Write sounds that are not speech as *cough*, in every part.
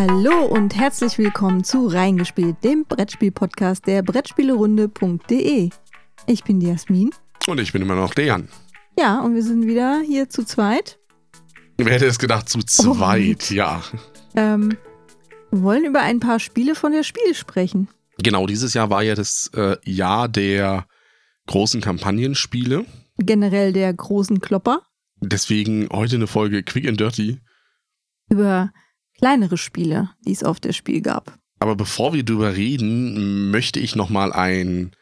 Hallo und herzlich willkommen zu Reingespielt, dem Brettspiel-Podcast der Brettspielerunde.de. Ich bin die Jasmin. Und ich bin immer noch der Jan. Ja, und wir sind wieder hier zu zweit. Wer hätte es gedacht, zu zweit, Und? ja. Ähm, wir wollen über ein paar Spiele von der Spiel sprechen. Genau, dieses Jahr war ja das äh, Jahr der großen Kampagnenspiele. Generell der großen Klopper. Deswegen heute eine Folge Quick and Dirty. Über kleinere Spiele, die es auf der Spiel gab. Aber bevor wir drüber reden, möchte ich nochmal ein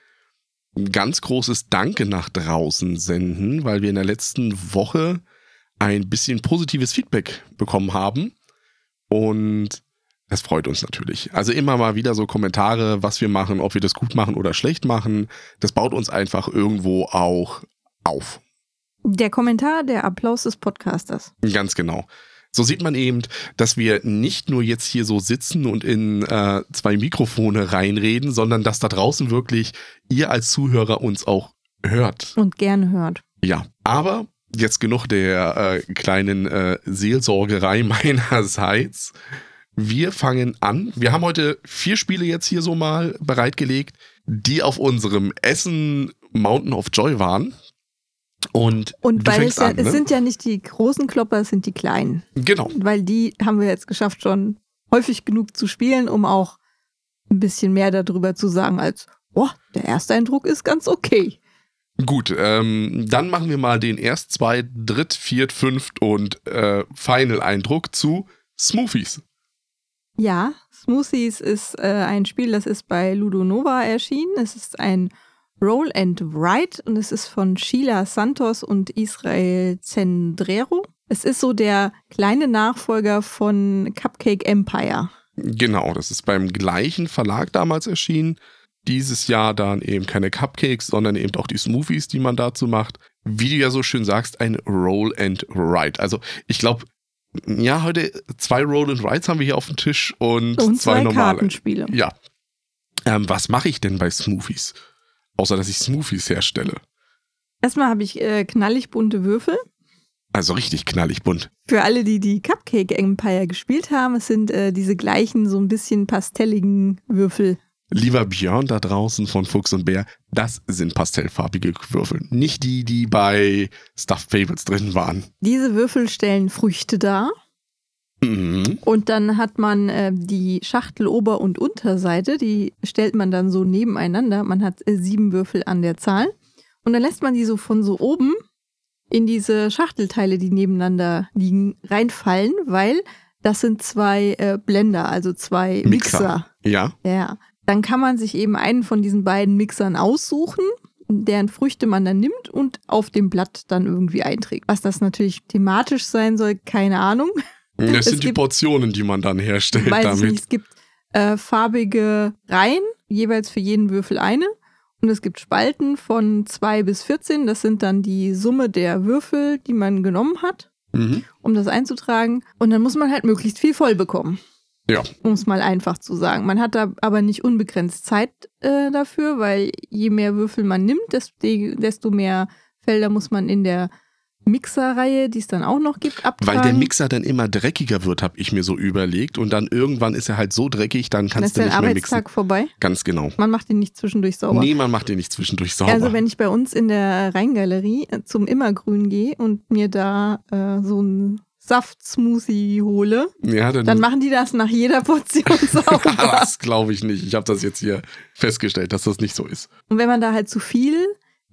ganz großes Danke nach draußen senden, weil wir in der letzten Woche ein bisschen positives Feedback bekommen haben. Und das freut uns natürlich. Also immer mal wieder so Kommentare, was wir machen, ob wir das gut machen oder schlecht machen. Das baut uns einfach irgendwo auch auf. Der Kommentar, der Applaus des Podcasters. Ganz genau. So sieht man eben, dass wir nicht nur jetzt hier so sitzen und in äh, zwei Mikrofone reinreden, sondern dass da draußen wirklich ihr als Zuhörer uns auch hört. Und gerne hört. Ja, aber jetzt genug der äh, kleinen äh, Seelsorgerei *laughs* meinerseits. Wir fangen an. Wir haben heute vier Spiele jetzt hier so mal bereitgelegt, die auf unserem Essen Mountain of Joy waren. Und, Und du weil es, ja, an, es ne? sind ja nicht die großen Klopper, es sind die kleinen. Genau. Weil die haben wir jetzt geschafft, schon häufig genug zu spielen, um auch ein bisschen mehr darüber zu sagen, als, oh, der erste Eindruck ist ganz okay. Gut, ähm, dann machen wir mal den Erst-, Zweit-, Dritt-, Viert-, Fünft- und äh, Final-Eindruck zu Smoothies. Ja, Smoothies ist äh, ein Spiel, das ist bei Ludo Nova erschienen. Es ist ein Roll and Write und es ist von Sheila Santos und Israel Zendrero. Es ist so der kleine Nachfolger von Cupcake Empire. Genau, das ist beim gleichen Verlag damals erschienen. Dieses Jahr dann eben keine Cupcakes, sondern eben auch die Smoothies, die man dazu macht. Wie du ja so schön sagst, ein Roll and Write. Also ich glaube, ja, heute zwei Roll and Writes haben wir hier auf dem Tisch und, Und zwei, zwei normale. Kartenspiele. Ja. Ähm, was mache ich denn bei Smoothies? Außer dass ich Smoothies herstelle. Erstmal habe ich äh, knallig bunte Würfel. Also richtig knallig bunt. Für alle, die die Cupcake Empire gespielt haben, es sind äh, diese gleichen, so ein bisschen pastelligen Würfel. Lieber Björn da draußen von Fuchs und Bär, das sind pastellfarbige Würfel. Nicht die, die bei Stuffed Fables drin waren. Diese Würfel stellen Früchte dar. Mhm. Und dann hat man äh, die Schachtel Ober- und Unterseite, die stellt man dann so nebeneinander. Man hat äh, sieben Würfel an der Zahl. Und dann lässt man die so von so oben in diese Schachtelteile, die nebeneinander liegen, reinfallen, weil das sind zwei äh, Blender, also zwei Mixer. Ja, Ja. Dann kann man sich eben einen von diesen beiden Mixern aussuchen, deren Früchte man dann nimmt und auf dem Blatt dann irgendwie einträgt. Was das natürlich thematisch sein soll, keine Ahnung. Das Es sind die Portionen, die man dann herstellt damit. nicht. Es gibt äh, farbige Reihen, jeweils für jeden Würfel eine. Und es gibt Spalten von 2 bis 14. Das sind dann die Summe der Würfel, die man genommen hat, Mhm. um das einzutragen. Und dann muss man halt möglichst viel voll bekommen. Ja. Um es mal einfach zu sagen. Man hat da aber nicht unbegrenzt Zeit äh, dafür, weil je mehr Würfel man nimmt, desto mehr Felder muss man in der Mixerreihe, die es dann auch noch gibt, abtragen. Weil der Mixer dann immer dreckiger wird, habe ich mir so überlegt. Und dann irgendwann ist er halt so dreckig, dann dann kannst ist du der nicht mehr mixen. Arbeitstag vorbei. Ganz genau. Man macht ihn nicht zwischendurch sauber. Nee, man macht den nicht zwischendurch sauber. Also wenn ich bei uns in der Rheingalerie äh, zum Immergrün gehe und mir da äh, so einen Saft-Smoothie hole, ja, dann, dann machen die das nach jeder Portion *laughs* sauber. das glaube ich nicht. Ich habe das jetzt hier festgestellt, dass das nicht so ist. Und wenn man da halt zu viel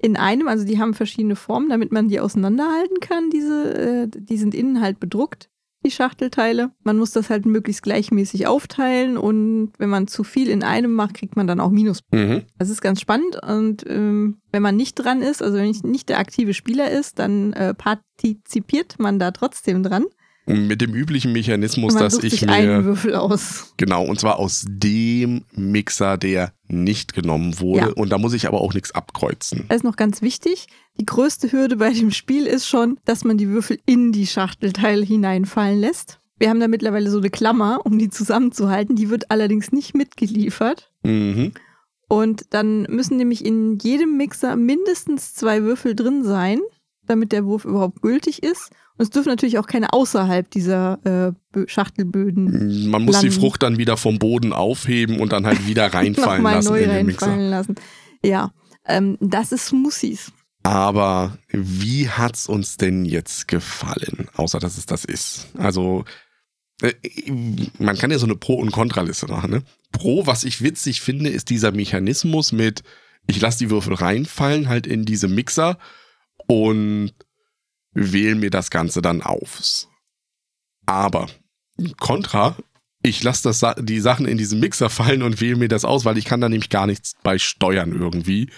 in einem, also die haben verschiedene Formen, damit man die auseinanderhalten kann, diese, äh, die sind innen halt bedruckt, die Schachtelteile. Man muss das halt möglichst gleichmäßig aufteilen und wenn man zu viel in einem macht, kriegt man dann auch Minus. Mhm. Das ist ganz spannend und ähm, wenn man nicht dran ist, also wenn nicht der aktive Spieler ist, dann äh, partizipiert man da trotzdem dran. Mit dem üblichen Mechanismus, dass ich sich einen mir Würfel aus. genau und zwar aus dem Mixer, der nicht genommen wurde. Ja. Und da muss ich aber auch nichts abkreuzen. Das ist noch ganz wichtig. Die größte Hürde bei dem Spiel ist schon, dass man die Würfel in die Schachtelteile hineinfallen lässt. Wir haben da mittlerweile so eine Klammer, um die zusammenzuhalten. Die wird allerdings nicht mitgeliefert. Mhm. Und dann müssen nämlich in jedem Mixer mindestens zwei Würfel drin sein, damit der Wurf überhaupt gültig ist. Und es dürfen natürlich auch keine außerhalb dieser äh, Schachtelböden. Man muss landen. die Frucht dann wieder vom Boden aufheben und dann halt wieder *laughs* reinfallen lassen neu in den Mixer. lassen. Ja, ähm, das ist Smoothies. Aber wie hat's uns denn jetzt gefallen? Außer dass es das ist. Also, äh, man kann ja so eine Pro- und Kontraliste machen. Ne? Pro, was ich witzig finde, ist dieser Mechanismus mit, ich lasse die Würfel reinfallen, halt in diese Mixer und wähle mir das Ganze dann auf. Aber Contra, ich lasse das die Sachen in diesen Mixer fallen und wähle mir das aus, weil ich kann da nämlich gar nichts bei steuern irgendwie.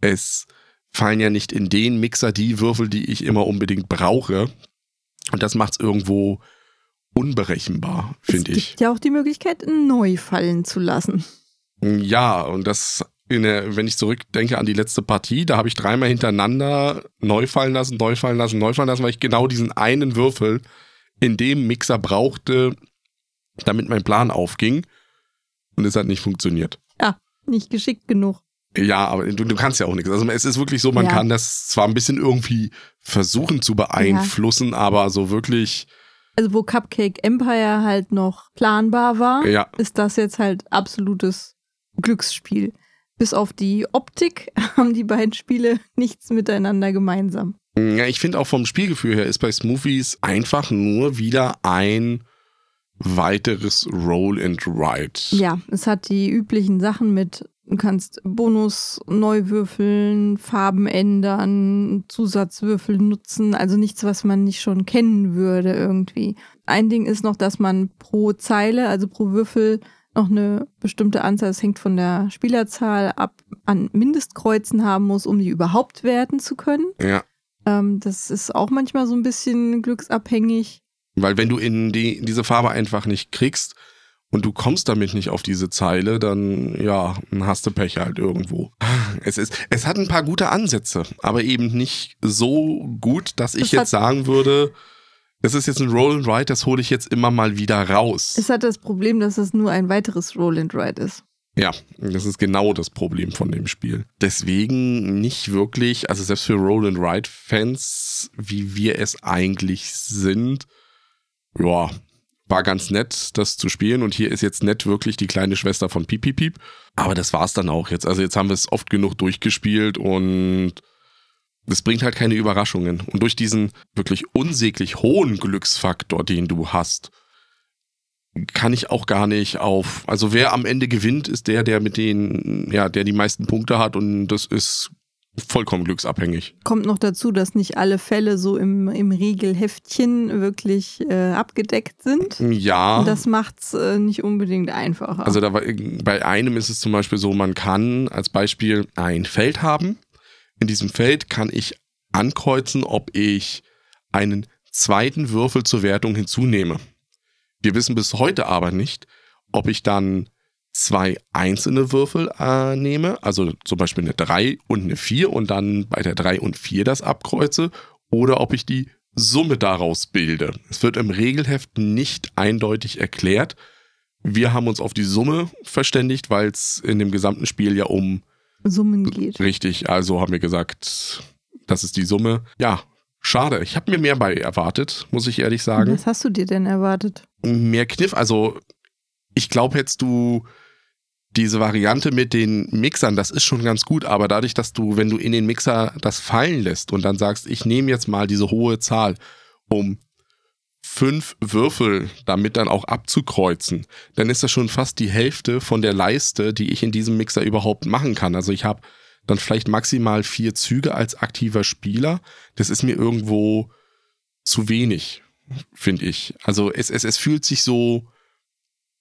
Es fallen ja nicht in den Mixer die Würfel, die ich immer unbedingt brauche. Und das macht es irgendwo unberechenbar, finde Es ich. gibt ja auch die Möglichkeit, neu fallen zu lassen. Ja, und das, der, wenn ich zurückdenke an die letzte Partie, da habe ich dreimal hintereinander neu fallen lassen, neu fallen lassen, neu fallen lassen, weil ich genau diesen einen Würfel in dem Mixer brauchte, damit mein Plan aufging. Und es hat nicht funktioniert. Nicht geschickt genug. Ja, aber du, du kannst ja auch nichts. Also es ist wirklich so, man Ja. kann das zwar ein bisschen irgendwie versuchen zu beeinflussen, aber so wirklich, Also wo Cupcake Empire halt noch planbar war, ja, ist das jetzt halt absolutes Glücksspiel. Bis auf die Optik *laughs* haben die beiden Spiele nichts miteinander gemeinsam. Ja, ich finde auch vom Spielgefühl her ist bei Smoothies einfach nur wieder ein weiteres Roll and Ride. Ja, es hat die üblichen Sachen mit, du kannst Bonus neu würfeln, Farben ändern, Zusatzwürfel nutzen, also nichts, was man nicht schon kennen würde irgendwie. Ein Ding ist noch, dass man pro Zeile, also pro Würfel, noch eine bestimmte Anzahl, es hängt von der Spielerzahl ab, an Mindestkreuzen haben muss, um die überhaupt werten zu können. Ja, Ähm, das ist auch manchmal so ein bisschen glücksabhängig. weil wenn du in die, diese Farbe einfach nicht kriegst und du kommst damit nicht auf diese Zeile, dann ja, dann hast du Pech halt irgendwo. Es ist, es hat ein paar gute Ansätze, aber eben nicht so gut, dass ich Es jetzt sagen würde, das ist jetzt ein Roll and Ride, das hole ich jetzt immer mal wieder raus. Es hat das Problem, dass es nur ein weiteres Roll and Ride ist. Ja, das ist genau das Problem von dem Spiel. Deswegen nicht wirklich, also selbst für Roll and Ride Fans, wie wir es eigentlich sind, ja, war ganz nett, das zu spielen. Und hier ist jetzt nett wirklich die kleine Schwester von Piep Piep Piep. Aber das war's dann auch jetzt. Also jetzt haben wir es oft genug durchgespielt und es bringt halt keine Überraschungen. Und durch diesen wirklich unsäglich hohen Glücksfaktor, den du hast, kann ich auch gar nicht auf. Also wer am Ende gewinnt, ist der, der mit den, ja, der die meisten Punkte hat und das ist vollkommen glücksabhängig. Kommt noch dazu, dass nicht alle Fälle so im, im Regelheftchen wirklich äh, abgedeckt sind. Ja. Und das macht's äh, nicht unbedingt einfacher. Also da bei einem ist es zum Beispiel so, man kann als Beispiel ein Feld haben. In diesem Feld kann ich ankreuzen, ob ich einen zweiten Würfel zur Wertung hinzunehme. Wir wissen bis heute aber nicht, ob ich dann zwei einzelne Würfel äh, nehme, also zum Beispiel eine 3 und eine 4 und dann bei der 3 und 4 das abkreuze, oder ob ich die Summe daraus bilde. Es wird im Regelheft nicht eindeutig erklärt. Wir haben uns auf die Summe verständigt, weil es in dem gesamten Spiel ja um Summen geht. richtig, also haben wir gesagt, das ist die Summe. Ja, schade. Ich habe mir mehr bei erwartet, muss ich ehrlich sagen Was hast du dir denn erwartet? mehr Kniff. Also, ich glaube, hättest du diese Variante mit den Mixern, das ist schon ganz gut, aber dadurch, dass du, wenn du in den Mixer das fallen lässt und dann sagst, ich nehme jetzt mal diese hohe Zahl, um fünf Würfel damit dann auch abzukreuzen, dann ist das schon fast die Hälfte von der Leiste, die ich in diesem Mixer überhaupt machen kann. Also ich habe dann vielleicht maximal vier Züge als aktiver Spieler. Das ist mir irgendwo zu wenig finde ich. Also es, es, es fühlt sich so,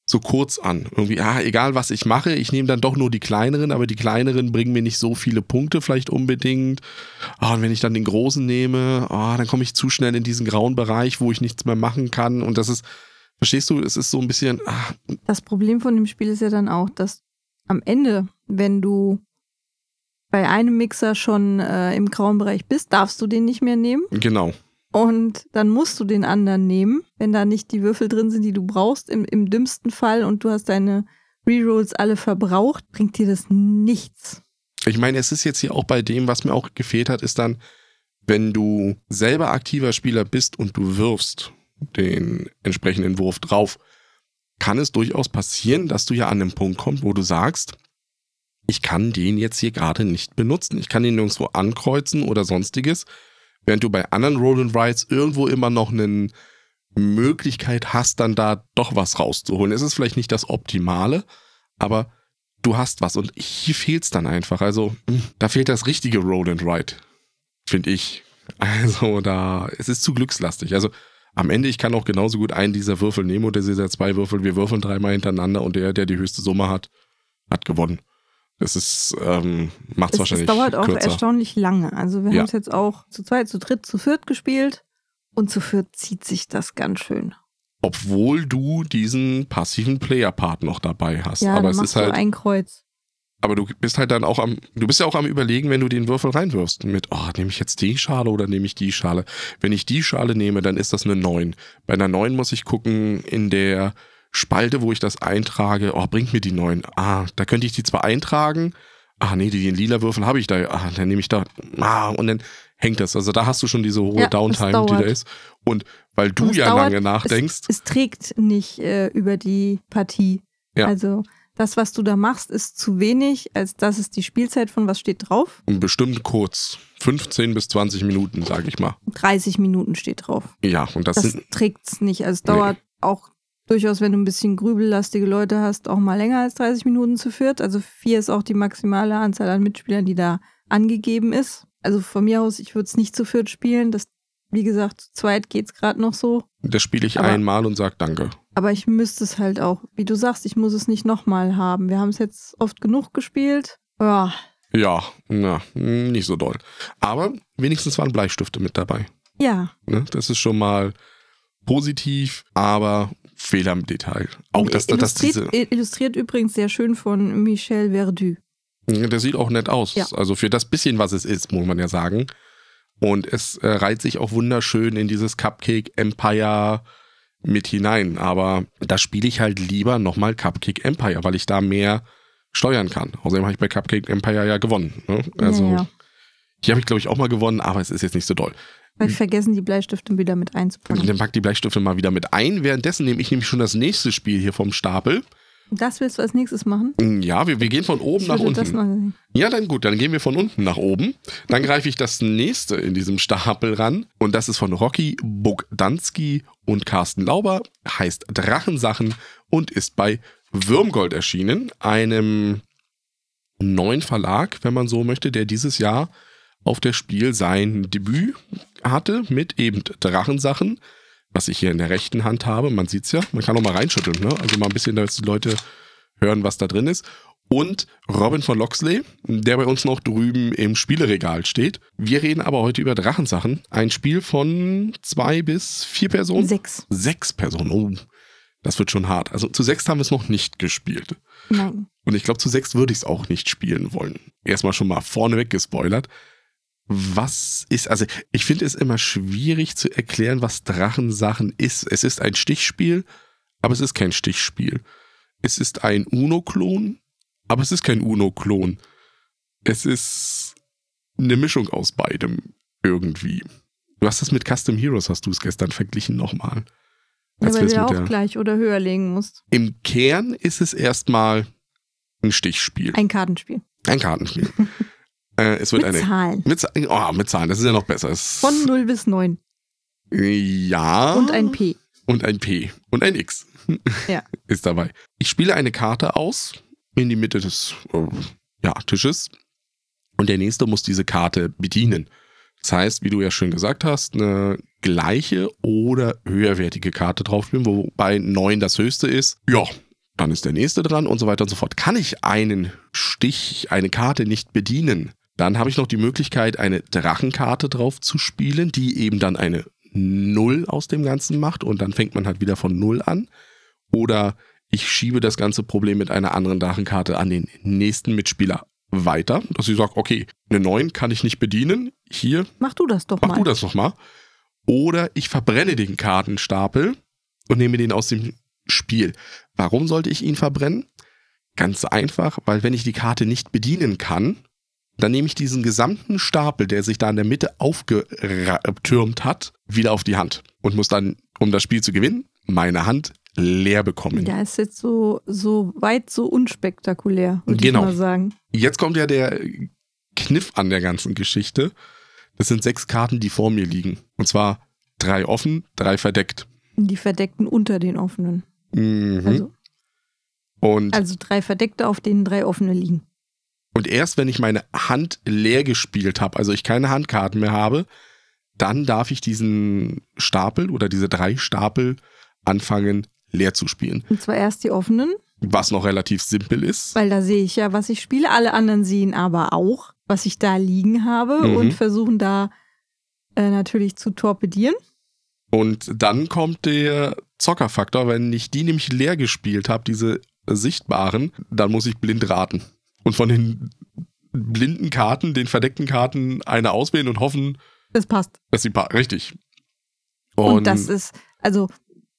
so kurz an. Irgendwie, ah, egal was ich mache, ich nehme dann doch nur die kleineren, aber die kleineren bringen mir nicht so viele Punkte vielleicht unbedingt. Ah, und wenn ich dann den großen nehme, ah, dann komme ich zu schnell in diesen grauen Bereich, wo ich nichts mehr machen kann. Und das ist, verstehst du, es ist so ein bisschen, ah, Das Problem von dem Spiel ist ja dann auch, dass am Ende, wenn du bei einem Mixer schon äh, im grauen Bereich bist, darfst du den nicht mehr nehmen. genau. Und dann musst du den anderen nehmen, wenn da nicht die Würfel drin sind, die du brauchst, im, im dümmsten Fall und du hast deine Rerolls alle verbraucht, bringt dir das nichts. Ich meine, es ist jetzt hier auch bei dem, was mir auch gefehlt hat, ist dann, wenn du selber aktiver Spieler bist und du wirfst den entsprechenden Wurf drauf, kann es durchaus passieren, dass du ja an den Punkt kommst, wo du sagst, ich kann den jetzt hier gerade nicht benutzen. Ich kann ihn nirgendwo ankreuzen oder sonstiges. Während du bei anderen Roll and Rides irgendwo immer noch eine Möglichkeit hast, dann da doch was rauszuholen. Es ist vielleicht nicht das Optimale, aber du hast was und hier fehlt es dann einfach. Also hm, da fehlt das richtige Roll and Ride, finde ich. Also da, es ist zu glückslastig. Also am Ende, ich kann auch genauso gut einen dieser Würfel nehmen oder dieser zwei Würfel. Wir würfeln dreimal hintereinander und der, der die höchste Summe hat, hat gewonnen. Das ist, ähm, macht es wahrscheinlich. Es dauert auch kürzer. erstaunlich lange. Also wir Ja. haben es jetzt auch zu zweit, zu dritt, zu viert gespielt. Und zu viert zieht sich das ganz schön. Obwohl du diesen passiven Player-Part noch dabei hast. Ja, aber es machst ist halt, du ein Kreuz. aber du bist halt dann auch am, du bist ja auch am überlegen, wenn du den Würfel reinwirfst. Mit, oh, nehme ich jetzt die Schale oder nehme ich die Schale? Wenn ich die Schale nehme, dann ist das eine 9. Bei einer 9 muss ich gucken, in der Spalte, wo ich das eintrage, oh, bringt mir die 9. Ah, da könnte ich die zwar eintragen, ah, nee, die, den lila Würfel habe ich da, ah, dann nehme ich da, ah, und dann hängt das. Also da hast du schon diese hohe Ja, Downtime, die da ist. Und weil du Und es ja dauert- lange nachdenkst, Es, es trägt nicht äh, über die Partie. Ja. Also das, was du da machst, ist zu wenig, als das ist die Spielzeit von was steht drauf. bestimmt kurz, 15 bis 20 Minuten, sage ich mal. 30 Minuten steht drauf. Ja, und das, Das sind, trägt's nicht. Also es dauert auch durchaus, wenn du ein bisschen grübellastige Leute hast, auch mal länger als 30 Minuten zu viert. Also vier ist auch die maximale Anzahl an Mitspielern, die da angegeben ist. Also von mir aus, ich würde es nicht zu viert spielen. Das, wie gesagt, zu zweit geht's gerade noch so. das spiele ich Aber- einmal und sag Danke. Aber ich müsste es halt auch, wie du sagst, ich muss es nicht nochmal haben. Wir haben es jetzt oft genug gespielt. Ja, Ja, na, nicht so doll. Aber wenigstens waren Bleistifte mit dabei. ja. Ne? Das ist schon mal positiv, aber Fehler im Detail. Auch dass, dass diese. illustriert, illustriert übrigens sehr schön von Michel Verdu. Der sieht auch nett aus. Ja. Also für das bisschen, was es ist, muss man ja sagen. Und es äh, reiht sich auch wunderschön in dieses Cupcake Empire mit hinein. Aber da spiele ich halt lieber nochmal Cupcake Empire, weil ich da mehr steuern kann. Außerdem habe ich bei Cupcake Empire ja gewonnen. Ne? Also ja, ja. hier habe ich, glaube ich, auch mal gewonnen, aber es ist jetzt nicht so doll. Weil vergessen, die Bleistifte wieder mit einzupacken. Dann pack die Bleistifte mal wieder mit ein. Währenddessen nehme ich nämlich schon das nächste Spiel hier vom Stapel. Das willst du als nächstes machen? Ja, wir, wir gehen von oben Ich nach unten. Ja, dann gut, dann gehen wir von unten nach oben. Dann greife ich das nächste in diesem Stapel ran. Und das ist von Rocky Bogdanski und Carsten Lauber. Heißt Drachensachen und ist bei Würmgold erschienen. Einem neuen Verlag, wenn man so möchte, der dieses Jahr auf der Spiel sein Debüt hatte mit eben Drachensachen, was ich hier in der rechten Hand habe. Man sieht's ja, man kann auch mal reinschütteln, ne? Also mal ein bisschen, dass die Leute hören, was da drin ist. Und Robin von Loxley, der bei uns noch drüben im Spieleregal steht. Wir reden aber heute über Drachensachen. Ein Spiel von zwei bis vier Personen. Sechs. Sechs Personen. Oh, das wird schon hart. Also zu sechs haben wir es noch nicht gespielt. Nein. Und ich glaube, zu sechs würde ich es auch nicht spielen wollen. Erstmal schon mal vorneweg gespoilert. Was ist, also ich finde es immer schwierig zu erklären, was Drachensachen ist. Es ist ein Stichspiel, aber es ist kein Stichspiel. Es ist ein Uno-Klon, aber es ist kein Uno-Klon. Es ist eine Mischung aus beidem irgendwie. Du hast das mit Custom Heroes, hast du es gestern verglichen nochmal. Ja, weil du ja auch gleich oder höher legen musst. Im Kern ist es erstmal ein Stichspiel. Ein Kartenspiel. Ein Kartenspiel. *laughs* äh, es wird Mit eine. Zahlen. Mit, oh, mit Zahlen, das ist ja noch besser. Es, Von 0 bis 9. Ja. Und ein P. Und ein P. Und ein X. *laughs* Ja. Ist dabei. Ich spiele eine Karte aus in die Mitte des äh, ja, Tisches. Und der nächste muss diese Karte bedienen. Das heißt, wie du ja schön gesagt hast, eine gleiche oder höherwertige Karte draufspielen, wobei 9 das höchste ist. Ja, dann ist der nächste dran und so weiter und so fort. Kann ich einen Stich, eine Karte nicht bedienen, dann habe ich noch die Möglichkeit, eine Drachenkarte drauf zu spielen, die eben dann eine Null aus dem Ganzen macht und dann fängt man halt wieder von Null an. Oder ich schiebe das ganze Problem mit einer anderen Drachenkarte an den nächsten Mitspieler weiter, dass ich sage, okay, eine 9 kann ich nicht bedienen. Hier, Mach du das doch mach mal. du das nochmal. Oder ich verbrenne den Kartenstapel und nehme den aus dem Spiel. Warum sollte ich ihn verbrennen? Ganz einfach, weil wenn ich die Karte nicht bedienen kann, Dann nehme ich diesen gesamten Stapel, der sich da in der Mitte aufgetürmt hat, wieder auf die Hand und muss dann, um das Spiel zu gewinnen, meine Hand leer bekommen. Ja, ist jetzt so, so weit so unspektakulär, würde Genau. ich mal sagen. Jetzt kommt ja der Kniff an der ganzen Geschichte. Das sind sechs Karten, die vor mir liegen. Und zwar drei offen, drei verdeckt. Die verdeckten unter den offenen. Mhm. Also, und, also drei verdeckte, auf denen drei offene liegen. Und erst wenn ich meine Hand leer gespielt habe, also ich keine Handkarten mehr habe, dann darf ich diesen Stapel oder diese drei Stapel anfangen leer zu spielen. Und zwar erst die offenen, Was noch relativ simpel ist. weil da sehe ich ja, was ich spiele. Alle anderen sehen aber auch, was ich da liegen habe Mhm. und versuchen da äh, natürlich zu torpedieren. Und dann kommt der Zockerfaktor, wenn ich die nämlich leer gespielt habe, diese sichtbaren, dann muss ich blind raten. Und von den blinden Karten, den verdeckten Karten, eine auswählen und hoffen, Das passt. dass sie pa richtig. Und, das ist, also,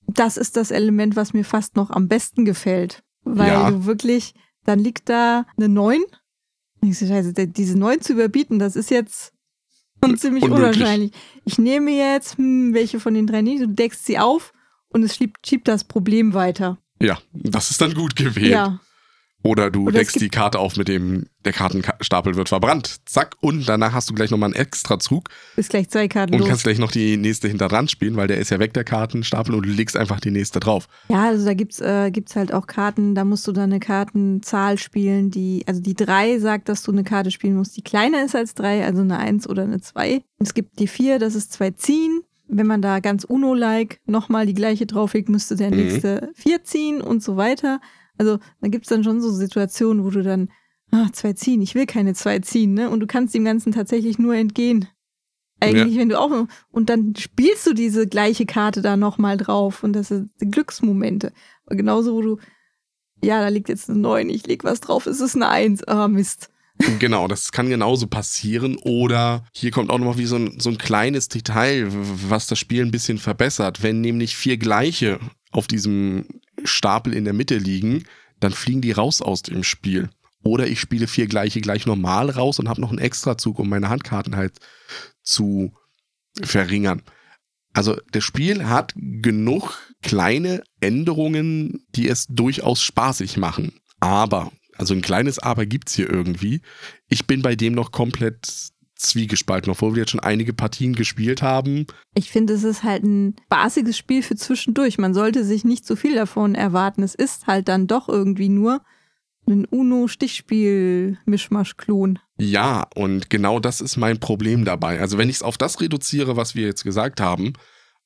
das ist das Element, was mir fast noch am besten gefällt. Weil Ja. du wirklich, dann liegt da eine 9. Ich so, scheiße, diese 9 zu überbieten, das ist jetzt schon ziemlich Unmöglich. unwahrscheinlich. Ich nehme jetzt, hm, welche von den drei nicht, du deckst sie auf und es schiebt, schiebt das Problem weiter. ja, das ist dann gut gewählt. Ja. Oder du Oder deckst die Karte auf mit dem, der Kartenstapel wird verbrannt. Zack, und danach hast du gleich nochmal einen Extrazug Ist gleich zwei Karten und los. kannst gleich noch die nächste hinter dran spielen, weil der ist ja weg, der Kartenstapel, und du legst einfach die nächste drauf. Ja, also da gibt's äh, gibt's halt auch Karten, da musst du dann eine Kartenzahl spielen, die, also die 3 sagt, dass du eine Karte spielen musst, die kleiner ist als 3, also eine 1 oder eine 2. Und es gibt die 4, das ist zwei ziehen. Wenn man da ganz Uno-like nochmal die gleiche drauflegt, müsste der Mhm. nächste 4 ziehen und so weiter. Also da gibt's dann schon so Situationen, wo du dann, ah, zwei ziehen, ich will keine zwei ziehen, ne? Und du kannst dem Ganzen tatsächlich nur entgehen. Eigentlich, wenn du auch, und dann spielst du diese gleiche Karte da nochmal drauf und das sind Glücksmomente. Und genauso, wo du, ja, da liegt jetzt eine 9, ich leg was drauf, es ist eine 1, ah, Mist. *laughs* Genau, das kann genauso passieren. Oder hier kommt auch nochmal wie so ein, so ein kleines Detail, was das Spiel ein bisschen verbessert. Wenn nämlich vier gleiche auf diesem Stapel in der Mitte liegen, dann fliegen die raus aus dem Spiel. Oder ich spiele vier gleiche gleich normal raus und habe noch einen Extrazug, um meine Handkarten halt zu verringern. Also das Spiel hat genug kleine Änderungen, die es durchaus spaßig machen. Aber, also ein kleines Aber gibt's hier irgendwie. Ich bin bei dem noch komplett zwiegespalten, obwohl wir jetzt schon einige Partien gespielt haben. Ich finde, es ist halt ein spaßiges Spiel für zwischendurch. Man sollte sich nicht zu viel davon erwarten. Es ist halt dann doch irgendwie nur ein Uno-Stichspiel-Mischmasch-Klon. Ja, und genau das ist mein Problem dabei. Also wenn ich es auf das reduziere, was wir jetzt gesagt haben,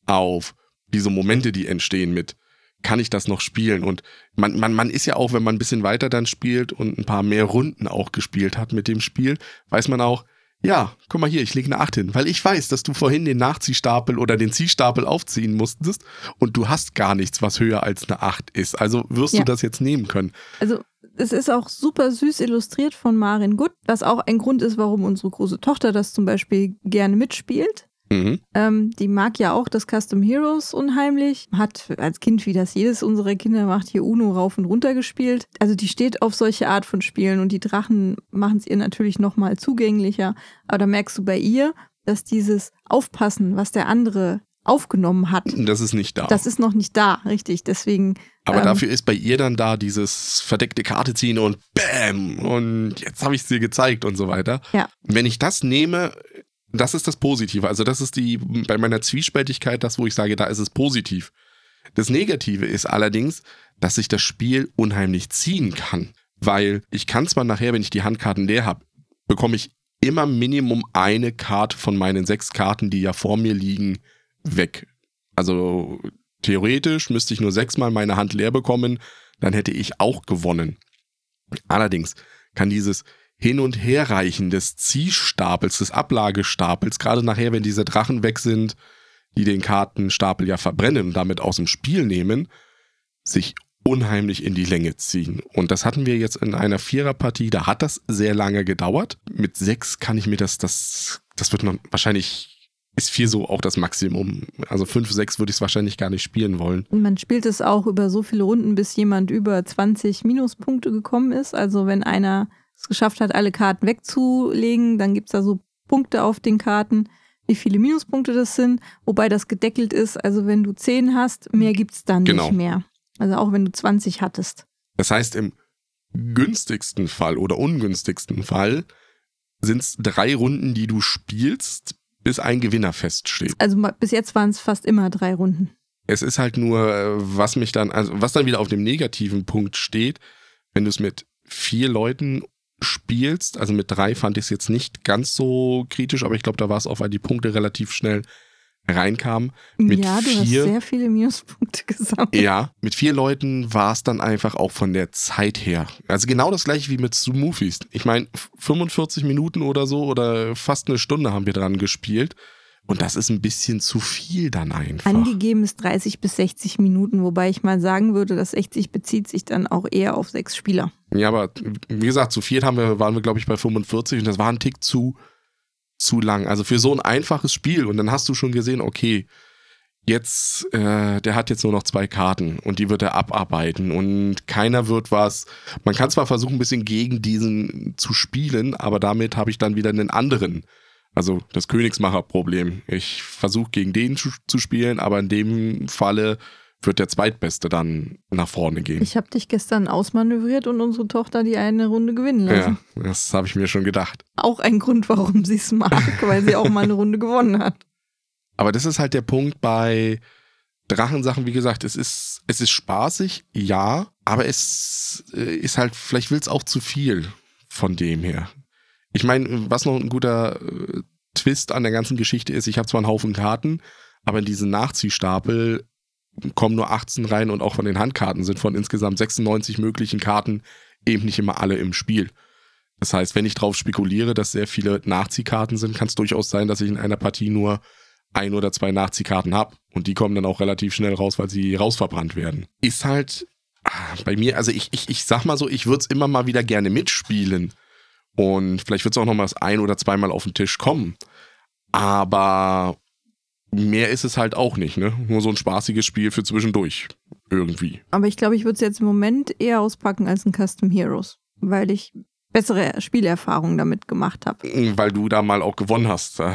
auf diese Momente, die entstehen mit, kann ich das noch spielen? Und man, man, man ist ja auch, wenn man ein bisschen weiter dann spielt und ein paar mehr Runden auch gespielt hat mit dem Spiel, weiß man auch, ja, guck mal hier, ich lege eine 8 hin, weil ich weiß, dass du vorhin den Nachziehstapel oder den Ziehstapel aufziehen musstest und du hast gar nichts, was höher als eine 8 ist. Also wirst Ja. du das jetzt nehmen können. Also, es ist auch super süß illustriert von Marin Gutt, was auch ein Grund ist, warum unsere große Tochter das zum Beispiel gerne mitspielt. Mhm. Ähm, die mag ja auch das Custom Heroes unheimlich. Hat als Kind, wie das jedes unserer Kinder macht, hier Uno rauf und runter gespielt. Also die steht auf solche Art von Spielen und die Drachen machen es ihr natürlich nochmal zugänglicher. Aber da merkst du bei ihr, dass dieses Aufpassen, was der andere aufgenommen hat, Das ist nicht da. das ist noch nicht da, richtig. Deswegen, Aber Ähm. dafür ist bei ihr dann da dieses verdeckte Karte ziehen und Bäm und jetzt habe ich es dir gezeigt und so weiter. Ja. Wenn ich das nehme, das ist das Positive. Also das ist die bei meiner Zwiespältigkeit das, wo ich sage, da ist es positiv. Das Negative ist allerdings, dass ich das Spiel unheimlich ziehen kann, weil ich kann zwar nachher, wenn ich die Handkarten leer habe, bekomme ich immer Minimum eine Karte von meinen sechs Karten, die ja vor mir liegen, weg. Also theoretisch müsste ich nur sechsmal meine Hand leer bekommen, dann hätte ich auch gewonnen. Allerdings kann dieses Hin- und Herreichen des Ziehstapels, des Ablagestapels, gerade nachher, wenn diese Drachen weg sind, die den Kartenstapel ja verbrennen und damit aus dem Spiel nehmen, sich unheimlich in die Länge ziehen. Und das hatten wir jetzt in einer Viererpartie, da hat das sehr lange gedauert. Mit sechs kann ich mir das, das, das wird noch wahrscheinlich, ist vier so auch das Maximum. Also fünf, sechs würde ich es wahrscheinlich gar nicht spielen wollen. man spielt es auch über so viele Runden, bis jemand über 20 Minuspunkte gekommen ist. Also wenn einer es geschafft hat, alle Karten wegzulegen. Dann gibt es da so Punkte auf den Karten, wie viele Minuspunkte das sind, wobei das gedeckelt ist. Also wenn du 10 hast, mehr gibt es dann Genau. nicht mehr. Also auch wenn du 20 hattest. Das heißt, im günstigsten Fall oder ungünstigsten Fall sind es drei Runden, die du spielst, bis ein Gewinner feststeht. Also bis jetzt waren es fast immer drei Runden. Es ist halt nur, äh, was mich dann, also was dann wieder auf dem negativen Punkt steht, wenn du es mit vier Leuten spielst, also mit drei fand ich es jetzt nicht ganz so kritisch, aber ich glaube, da war es auch, weil die Punkte relativ schnell reinkamen. Mit ja, du hast vier- sehr viele Minuspunkte *laughs* gesammelt. Ja, mit vier Leuten war es dann einfach auch von der Zeit her. Also genau das gleiche wie mit Smoothies. Ich meine, 45 Minuten oder so oder fast eine Stunde haben wir dran gespielt. Und das ist ein bisschen zu viel dann einfach. Angegeben ist 30 bis 60 Minuten, wobei ich mal sagen würde, dass 60 bezieht sich dann auch eher auf sechs Spieler. Ja, aber wie gesagt, zu viert haben wir, waren wir, glaube ich, bei 45 und das war ein Tick zu, zu lang. Also für so ein einfaches Spiel. Und dann hast du schon gesehen, okay, jetzt, äh, der hat jetzt nur noch zwei Karten und die wird er abarbeiten und keiner wird was. Man kann zwar versuchen, ein bisschen gegen diesen zu spielen, aber damit habe ich dann wieder einen anderen. Also das Königsmacher-Problem. Ich versuche gegen den zu, zu spielen, aber in dem Falle wird der Zweitbeste dann nach vorne gehen. Ich habe dich gestern ausmanövriert und unsere Tochter die eine Runde gewinnen lassen. Ja, das habe ich mir schon gedacht. Auch ein Grund, warum sie es mag, *laughs* weil sie auch mal eine Runde gewonnen hat. Aber das ist halt der Punkt bei Drachensachen, wie gesagt, es ist, es ist spaßig, ja, aber es äh, ist halt, vielleicht will es auch zu viel von dem her. Ich meine, was noch ein guter äh, Twist an der ganzen Geschichte ist, ich habe zwar einen Haufen Karten, aber in diesen Nachziehstapel kommen nur 18 rein und auch von den Handkarten sind von insgesamt 96 möglichen Karten eben nicht immer alle im Spiel. Das heißt, wenn ich drauf spekuliere, dass sehr viele Nachziehkarten sind, kann es durchaus sein, dass ich in einer Partie nur ein oder zwei Nachziehkarten habe. Und die kommen dann auch relativ schnell raus, weil sie rausverbrannt werden. Ist halt ah, bei mir, also ich, ich, ich sag mal so, ich würde es immer mal wieder gerne mitspielen. Und vielleicht wird es auch noch mal das ein oder zweimal auf den Tisch kommen. Aber mehr ist es halt auch nicht, ne? Nur so ein spaßiges Spiel für zwischendurch. Irgendwie. Aber ich glaube, ich würde es jetzt im Moment eher auspacken als ein Custom Heroes, weil ich bessere Spielerfahrungen damit gemacht habe. Weil du da mal auch gewonnen hast. *laughs* äh,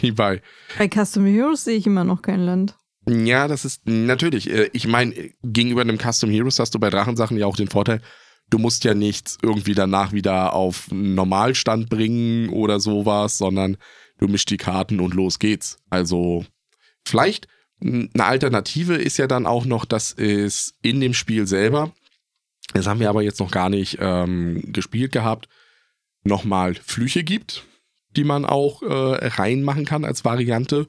Wie bei Bei Custom Heroes sehe ich immer noch kein Land. Ja, das ist natürlich. äh, Ich meine, gegenüber einem Custom Heroes hast du bei Drachensachen ja auch den Vorteil, du musst ja nichts irgendwie danach wieder auf Normalstand bringen oder sowas, sondern du mischst die Karten und los geht's. Also vielleicht eine Alternative ist ja dann auch noch, dass es in dem Spiel selber, das haben wir aber jetzt noch gar nicht ähm, gespielt gehabt, nochmal Flüche gibt, die man auch äh, reinmachen kann als Variante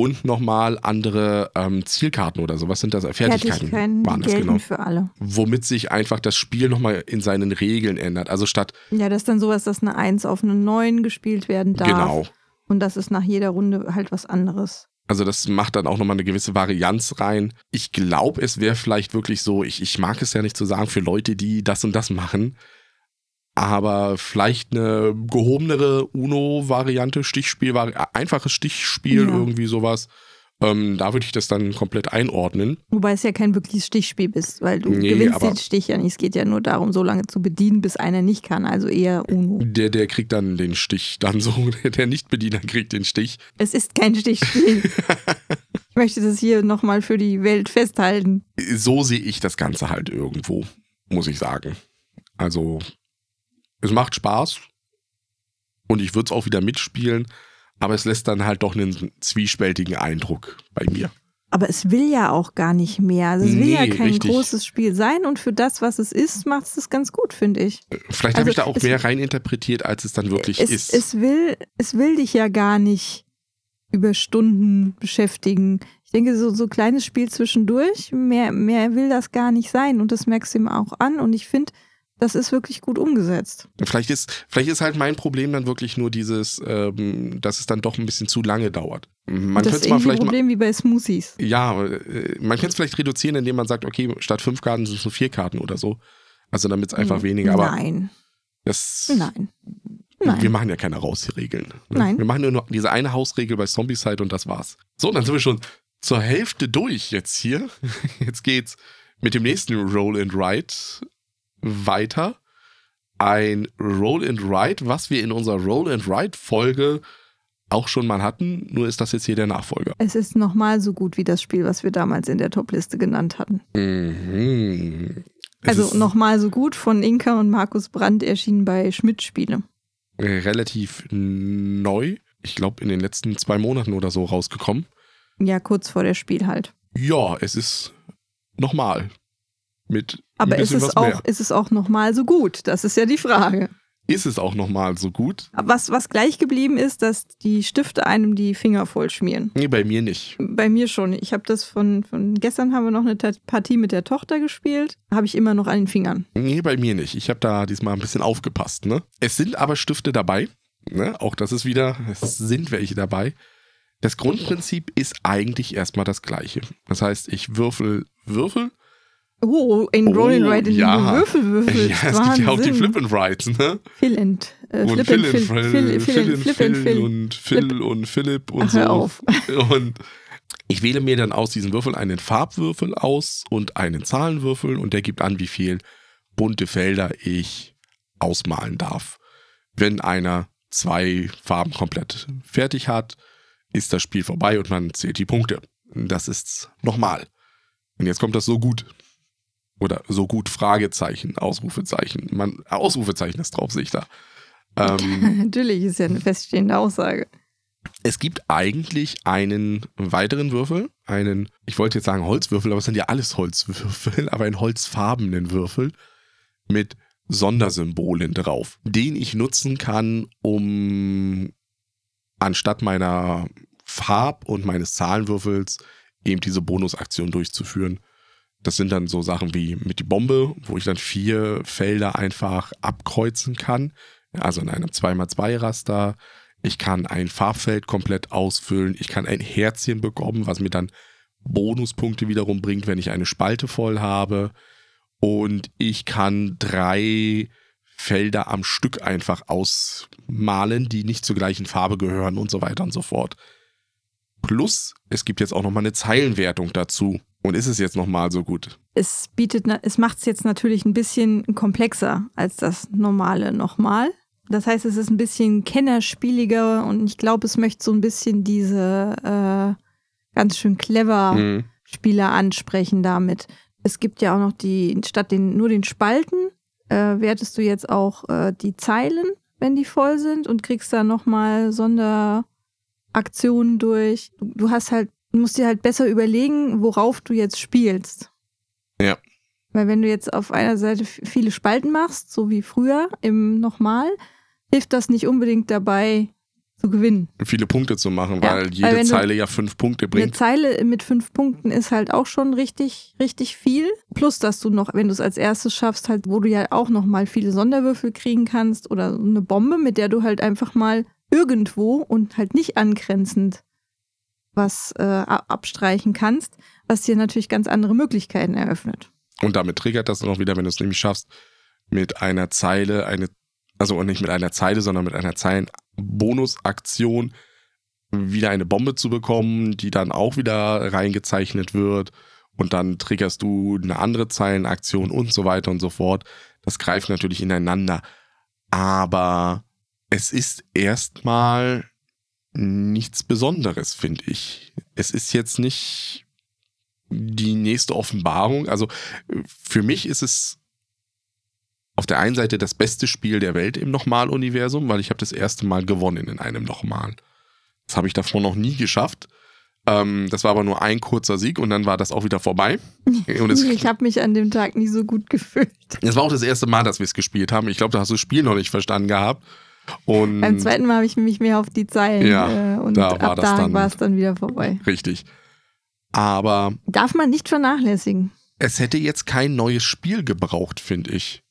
und nochmal andere ähm, Zielkarten oder so. Was sind das? Fertigkeiten, waren das genau. für alle. Womit sich einfach das Spiel nochmal in seinen Regeln ändert. Also statt, Ja, das ist dann sowas, dass eine 1 auf eine 9 gespielt werden darf. genau. Und das ist nach jeder Runde halt was anderes. Also das macht dann auch nochmal eine gewisse Varianz rein. Ich glaube, es wäre vielleicht wirklich so, ich, ich mag es ja nicht zu sagen für Leute, die das und das machen, aber vielleicht eine gehobenere UNO-Variante, Stichspiel, einfaches Stichspiel, Ja. irgendwie sowas. Ähm, da würde ich das dann komplett einordnen. Wobei es ja kein wirkliches Stichspiel ist, weil du Nee, gewinnst den Stich ja nicht. Es geht ja nur darum, so lange zu bedienen, bis einer nicht kann. Also eher UNO. Der, der kriegt dann den Stich, dann so, *laughs* der Nichtbediener kriegt den Stich. Es ist kein Stichspiel. *laughs* ich möchte das hier nochmal für die Welt festhalten. So sehe ich das Ganze halt irgendwo, muss ich sagen. Also, es macht Spaß und ich würde es auch wieder mitspielen, aber es lässt dann halt doch einen zwiespältigen Eindruck bei mir. Aber es will ja auch gar nicht mehr. Also es will ja Nee, kein richtig. großes Spiel sein und für das, was es ist, macht es das ganz gut, finde ich. Vielleicht Also, habe ich da auch mehr reininterpretiert, als es dann wirklich es, ist. Es will, es will dich ja gar nicht über Stunden beschäftigen. Ich denke, so so kleines Spiel zwischendurch, mehr, mehr will das gar nicht sein und das merkst du ihm auch an und ich finde, das ist wirklich gut umgesetzt. Vielleicht ist, vielleicht ist halt mein Problem dann wirklich nur dieses, ähm, dass es dann doch ein bisschen zu lange dauert. Man das ist mal vielleicht ein Problem wie bei Smoothies. ja, äh, man könnte es vielleicht reduzieren, indem man sagt, okay, statt fünf Karten sind es nur vier Karten oder so. Also damit es einfach weniger, aber Nein, das, nein, nein. wir machen ja keine Hausregeln. ne? Nein. Wir machen nur noch diese eine Hausregel bei Zombicide und das war's. So, dann sind wir schon zur Hälfte durch jetzt hier. *laughs* Jetzt geht's mit dem nächsten Roll and Ride weiter. ein Roll and Ride, was wir in unserer Roll and Ride Folge auch schon mal hatten, nur ist das jetzt hier der Nachfolger. Es ist nochmal so gut wie das Spiel, was wir damals in der Topliste genannt hatten. Mhm. Also nochmal so gut von Inka und Markus Brandt erschienen bei Schmidt Spiele. relativ neu. Ich glaube, in den letzten zwei Monaten oder so rausgekommen. Ja, kurz vor der Spiel halt. Ja, es ist nochmal. Mit Aber ist es, auch, mehr. ist es auch nochmal so gut? Das ist ja die Frage. Ist es auch nochmal so gut? Was, was gleich geblieben ist, dass die Stifte einem die Finger voll schmieren. Nee, bei mir nicht. Bei mir schon. Ich habe das von, von gestern haben wir noch eine Partie mit der Tochter gespielt. Habe ich immer noch an den Fingern. Nee, bei mir nicht. Ich habe da diesmal ein bisschen aufgepasst. Ne? Es sind aber Stifte dabei. Ne? Auch das ist wieder, es sind welche dabei. Das Grundprinzip ist eigentlich erstmal das gleiche. Das heißt, ich würfel Würfel. Oh, in Oh, Rolling Ride, in ja. den du Würfel würfelst. *laughs* Ja, es gibt ja auch die Wahnsinn. Flip and Rides, ne? Fill and, äh, Und Flip and Phil and Phil, Phil and Flip and Phil. und Phil und Philipp und Ach, so. hör auf. *laughs* Und ich wähle mir dann aus diesen Würfeln einen Farbwürfel aus und einen Zahlenwürfel und der gibt an, wie viel bunte Felder ich ausmalen darf. Wenn einer zwei Farben komplett fertig hat, ist das Spiel vorbei und man zählt die Punkte. Das ist nochmal. Und jetzt kommt das so gut. Oder so gut Fragezeichen, Ausrufezeichen. Man, Ausrufezeichen ist drauf, sehe ich da. Ähm, *laughs* Natürlich ist ja eine feststehende Aussage. es gibt eigentlich einen weiteren Würfel, einen, ich wollte jetzt sagen Holzwürfel, aber es sind ja alles Holzwürfel, *laughs* aber einen holzfarbenen Würfel mit Sondersymbolen drauf, den ich nutzen kann, um anstatt meiner Farb- und meines Zahlenwürfels eben diese Bonusaktion durchzuführen. Das sind dann so Sachen wie mit die Bombe, wo ich dann vier Felder einfach abkreuzen kann. Also in einem 2x2-Raster. Ich kann ein Farbfeld komplett ausfüllen. Ich kann ein Herzchen bekommen, was mir dann Bonuspunkte wiederum bringt, wenn ich eine Spalte voll habe. Und ich kann drei Felder am Stück einfach ausmalen, die nicht zur gleichen Farbe gehören und so weiter und so fort. Plus, es gibt jetzt auch nochmal eine Zeilenwertung dazu. Und ist es jetzt nochmal so gut? Es bietet, es macht es jetzt natürlich ein bisschen komplexer als das normale nochmal. Das heißt, es ist ein bisschen kennerspieliger und ich glaube, es möchte so ein bisschen diese äh, ganz schön clever Mhm. Spieler ansprechen damit. Es gibt ja auch noch die, statt den, nur den Spalten, äh, wertest du jetzt auch äh, die Zeilen, wenn die voll sind und kriegst da nochmal Sonderaktionen durch. Du, du hast halt, musst dir halt besser überlegen, worauf du jetzt spielst. Ja. Weil wenn du jetzt auf einer Seite viele Spalten machst, so wie früher im Nochmal, hilft das nicht unbedingt dabei zu gewinnen. Viele Punkte zu machen, Ja, weil weil jede du- Zeile ja fünf Punkte Eine bringt. Zeile mit fünf Punkten ist halt auch schon richtig, richtig viel. Plus, dass du noch, wenn du es als erstes schaffst, halt, wo du ja auch noch mal viele Sonderwürfel kriegen kannst oder eine Bombe, mit der du halt einfach mal irgendwo und halt nicht angrenzend was äh, abstreichen kannst, was dir natürlich ganz andere Möglichkeiten eröffnet. Und damit triggert das noch wieder, wenn du es nämlich schaffst, mit einer Zeile eine, also nicht mit einer Zeile, sondern mit einer Zeilen-Bonusaktion wieder eine Bombe zu bekommen, die dann auch wieder reingezeichnet wird. Und dann triggerst du eine andere Zeilenaktion und so weiter und so fort. Das greift natürlich ineinander. Aber es ist erstmal nichts Besonderes, finde ich. Es ist jetzt nicht die nächste Offenbarung. Also für mich ist es auf der einen Seite das beste Spiel der Welt im Nochmal-Universum, weil ich habe das erste Mal gewonnen in einem Nochmal. Das habe ich davor noch nie geschafft. Ähm, das war aber nur ein kurzer Sieg und dann war das auch wieder vorbei. *laughs* Ich habe mich an dem Tag nicht so gut gefühlt. es war auch das erste Mal, dass wir es gespielt haben. Ich glaube, da hast du das Spiel noch nicht verstanden gehabt. Und Beim zweiten Mal habe ich mich mehr auf die Zeilen Ja, äh, und da war ab das da dann- war es dann wieder vorbei. richtig. Aber Darf man nicht vernachlässigen. es hätte jetzt kein neues Spiel gebraucht, finde ich,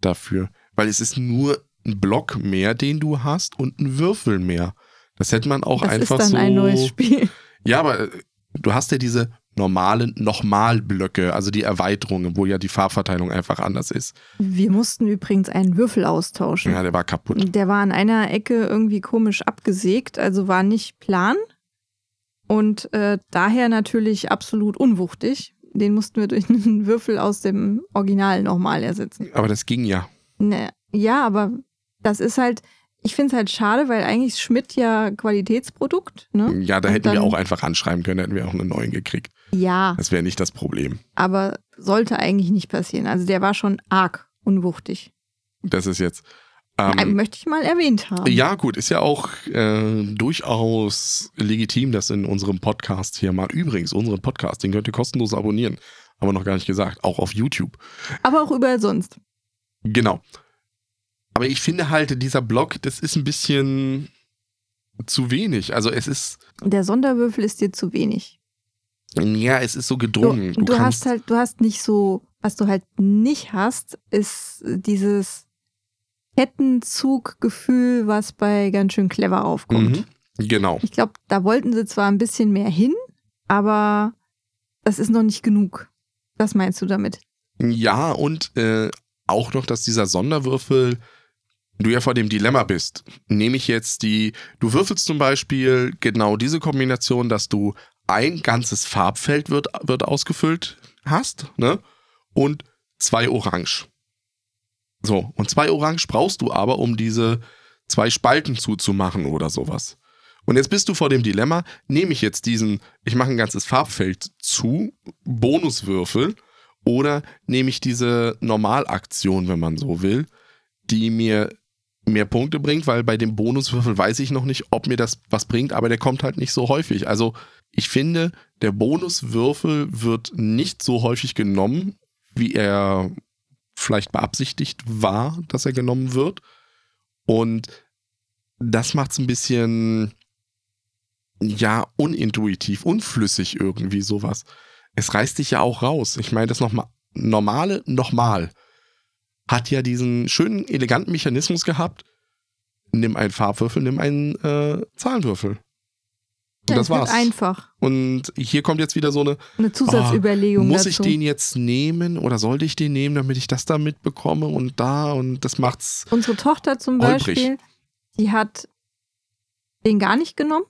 dafür. Weil es ist nur ein Block mehr, den du hast und ein Würfel mehr. Das hätte man auch Das einfach ist dann so. ein neues Spiel. Ja, aber du hast ja diese normalen Nochmalblöcke, also die Erweiterungen, wo ja die Farbverteilung einfach anders ist. Wir mussten übrigens einen Würfel austauschen. Ja, der war kaputt. Der war an einer Ecke irgendwie komisch abgesägt, also war nicht plan und äh, daher natürlich absolut unwuchtig. Den mussten wir *laughs* durch einen Würfel aus dem Original nochmal ersetzen. Aber das ging ja. Ne, Ja, aber das ist halt, ich finde es halt schade, weil eigentlich ist Schmidt ja Qualitätsprodukt. Ne? Ja, da Und hätten wir auch einfach anschreiben können, hätten wir auch einen neuen gekriegt. Ja, Das wäre nicht das Problem. aber sollte eigentlich nicht passieren. Also der war schon arg unwuchtig. Das ist jetzt. Ähm, Möchte ich mal erwähnt haben. ja, gut, ist ja auch äh, durchaus legitim, das in unserem Podcast hier mal. Übrigens, unseren Podcast, den könnt ihr kostenlos abonnieren. Aber noch gar nicht gesagt, auch auf YouTube. Aber auch überall sonst. Genau. Aber ich finde halt, dieser Blog, das ist ein bisschen zu wenig. Also es ist, Der Sonderwürfel ist dir zu wenig. Ja, es ist so Du, gedrungen. du hast halt, du hast nicht so, was du halt nicht hast, ist dieses Kettenzuggefühl, was bei ganz schön clever aufkommt. Mhm. Genau. Ich glaube, da wollten sie zwar ein bisschen mehr hin, aber das ist noch nicht genug. Was meinst du damit? Ja, und äh, auch noch, dass dieser Sonderwürfel, du ja vor dem Dilemma bist. Nehme ich jetzt die, du würfelst zum Beispiel genau diese Kombination, dass du ein ganzes Farbfeld wird, wird ausgefüllt hast, ne? Und zwei Orange. So, und zwei Orange brauchst du aber, um diese zwei Spalten zuzumachen oder sowas. Und jetzt bist du vor dem Dilemma, nehme ich jetzt diesen, ich mache ein ganzes Farbfeld zu, Bonuswürfel, oder nehme ich diese Normalaktion, wenn man so will, die mir mehr Punkte bringt, weil bei dem Bonuswürfel weiß ich noch nicht, ob mir das was bringt, aber der kommt halt nicht so häufig. Also ich finde, der Bonuswürfel wird nicht so häufig genommen, wie er vielleicht beabsichtigt war, dass er genommen wird. Und das macht es ein bisschen, ja, unintuitiv, unflüssig irgendwie sowas. Es reißt dich ja auch raus. Ich meine, das nochmal, normale nochmal hat ja diesen schönen, eleganten Mechanismus gehabt. Nimm einen Farbwürfel, nimm einen äh, Zahlenwürfel. Und das war's. einfach. Und hier kommt jetzt wieder so eine, Eine Zusatzüberlegung muss dazu. ich den jetzt nehmen oder sollte ich den nehmen, damit ich das da mitbekomme und da und das macht's. Unsere Tochter zum Holprig. Beispiel, die hat den gar nicht genommen.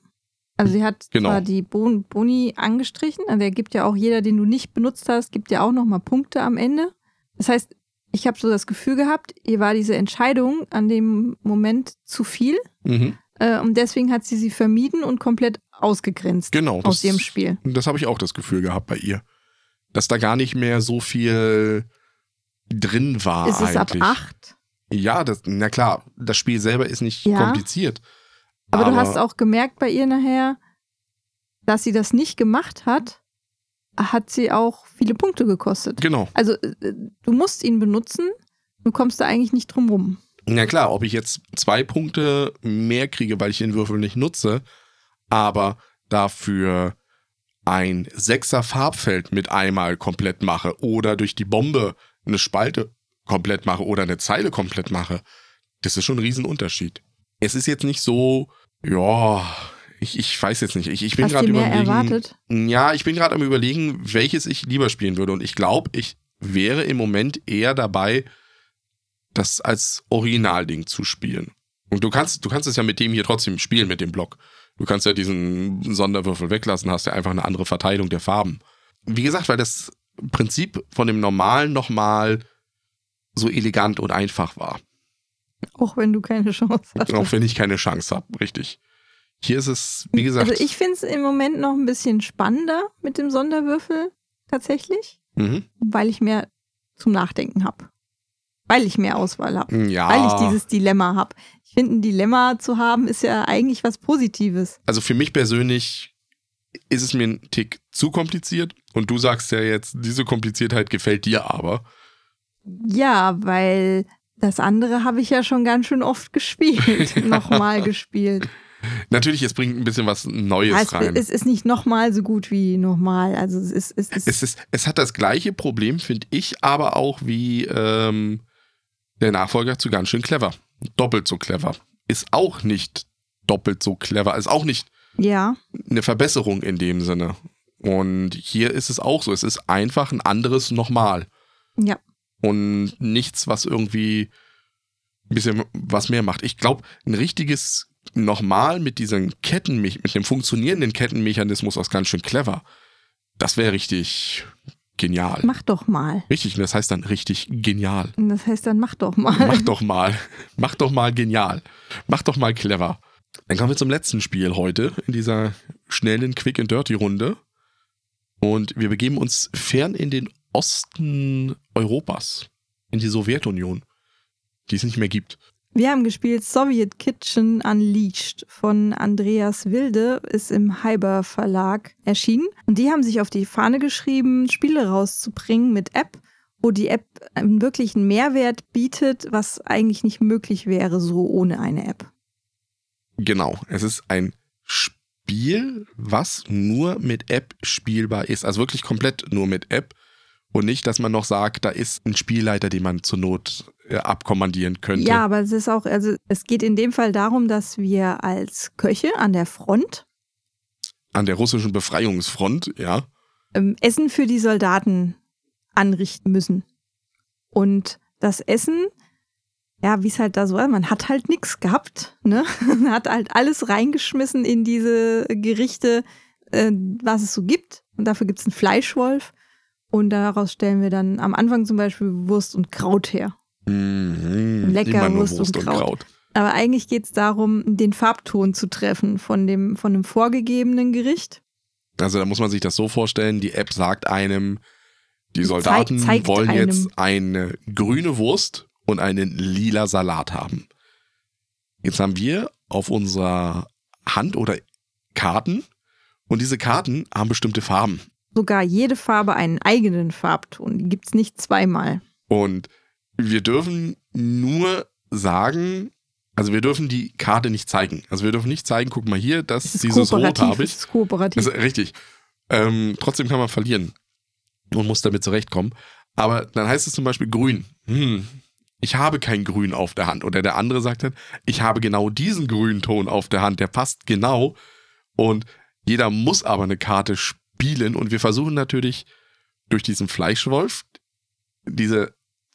Also sie hat Genau. zwar die Bon Boni angestrichen, also er gibt ja auch jeder, den du nicht benutzt hast, gibt ja auch nochmal Punkte am Ende. Das heißt, ich habe so das Gefühl gehabt, ihr war diese Entscheidung an dem Moment zu viel Mhm. äh, und deswegen hat sie sie vermieden und komplett ausgegrenzt Genau. aus ihrem Spiel. Das habe ich auch das Gefühl gehabt bei ihr. Dass da gar nicht mehr so viel drin war Ist es ab eigentlich. acht? Ja, das, na klar, das Spiel selber ist nicht Ja. kompliziert. Aber, du hast auch gemerkt bei ihr nachher, dass sie das nicht gemacht hat, hat sie auch viele Punkte gekostet. Genau. Also äh, du musst ihn benutzen, du kommst da eigentlich nicht drum rum. Na klar, ob ich jetzt zwei Punkte mehr kriege, weil ich den Würfel nicht nutze, aber dafür ein Sechser Farbfeld mit einmal komplett mache oder durch die Bombe eine Spalte komplett mache oder eine Zeile komplett mache, das ist schon ein Riesenunterschied. Es ist jetzt nicht so, ja, ich, ich weiß jetzt nicht. Ich, ich bin gerade überlegen. erwartet? Ja, ich bin gerade am überlegen, welches ich lieber spielen würde. Und ich glaube, ich wäre im Moment eher dabei, das als Originalding zu spielen. Und du kannst, du kannst es ja mit dem hier trotzdem spielen, mit dem Block. Du kannst ja diesen Sonderwürfel weglassen, hast ja einfach eine andere Verteilung der Farben. Wie gesagt, weil das Prinzip von dem Normalen nochmal so elegant und einfach war. Auch wenn du keine Chance hast. Auch wenn ich keine Chance habe, richtig. Hier ist es, wie gesagt. Also ich finde es im Moment noch ein bisschen spannender mit dem Sonderwürfel tatsächlich, mhm. weil ich mehr zum Nachdenken habe. Weil ich mehr Auswahl habe. Ja. Weil ich dieses Dilemma habe. Ich finde, ein Dilemma zu haben, ist ja eigentlich was Positives. also für mich persönlich ist es mir ein Tick zu kompliziert. Und du sagst ja jetzt, diese Kompliziertheit gefällt dir aber. Ja, weil das andere habe ich ja schon ganz schön oft gespielt. *laughs* Nochmal gespielt. Natürlich, es bringt ein bisschen was Neues es, rein. es ist nicht nochmal so gut wie nochmal. Also es ist, es ist Es, ist, es hat das gleiche Problem, finde ich, aber auch wie ähm, der Nachfolger zu ganz schön clever. Doppelt so clever. Ist auch nicht doppelt so clever. Ist auch nicht ja. eine Verbesserung in dem Sinne. Und hier ist es auch so. Es ist einfach ein anderes Nochmal. Ja. Und nichts, was irgendwie ein bisschen was mehr macht. Ich glaube, ein richtiges Nochmal mit diesen Ketten, mit dem funktionierenden Kettenmechanismus aus ganz schön clever. Das wäre richtig genial. Mach doch mal. Richtig, und das heißt dann richtig genial. Und das heißt dann mach doch mal. Mach doch mal. *laughs* Mach doch mal genial. Mach doch mal clever. Dann kommen wir zum letzten Spiel heute in dieser schnellen Quick and Dirty Runde. Und wir begeben uns fern in den Osten Europas, in die Sowjetunion, die es nicht mehr gibt. Wir haben gespielt Soviet Kitchen Unleashed von Andreas Wilde, ist im Hyber Verlag erschienen. Und die haben sich auf die Fahne geschrieben, Spiele rauszubringen mit App, wo die App einen wirklichen Mehrwert bietet, was eigentlich nicht möglich wäre so ohne eine App. Genau, es ist ein Spiel, was nur mit App spielbar ist. Also wirklich komplett nur mit App. Und nicht, dass man noch sagt, da ist ein Spielleiter, den man zur Not abkommandieren könnte. Ja, aber es ist auch, also es geht in dem Fall darum, dass wir als Köche an der Front An der russischen Befreiungsfront, ja. ähm, Essen für die Soldaten anrichten müssen. Und das Essen, ja, wie es halt da so war, man hat halt nichts gehabt, ne? *laughs* Man hat halt alles reingeschmissen in diese Gerichte, äh, was es so gibt. Und dafür gibt es einen Fleischwolf. Und daraus stellen wir dann am Anfang zum Beispiel Wurst und Kraut her. Mhm. Lecker Wurst Wurst und und Kraut. Kraut. Aber eigentlich geht es darum, den Farbton zu treffen von dem, von dem vorgegebenen Gericht. Also da muss man sich das so vorstellen, die App sagt einem, die Soldaten zei- wollen einem. jetzt eine grüne Wurst und einen lila Salat haben. Jetzt haben wir auf unserer Hand oder Karten und diese Karten haben bestimmte Farben. Sogar jede Farbe einen eigenen Farbton. Die gibt es nicht zweimal. Und wir dürfen nur sagen, also wir dürfen die Karte nicht zeigen. Also wir dürfen nicht zeigen, guck mal hier, das Es ist dieses Rot habe ich. Es ist kooperativ. Das ist richtig. Ähm, trotzdem kann man verlieren und muss damit zurechtkommen. Aber dann heißt es zum Beispiel grün. Hm, ich habe kein Grün auf der Hand. Oder der andere sagt dann, ich habe genau diesen grünen Ton auf der Hand. Der passt genau. Und jeder muss aber eine Karte spielen. Und wir versuchen natürlich durch diesen Fleischwolf diese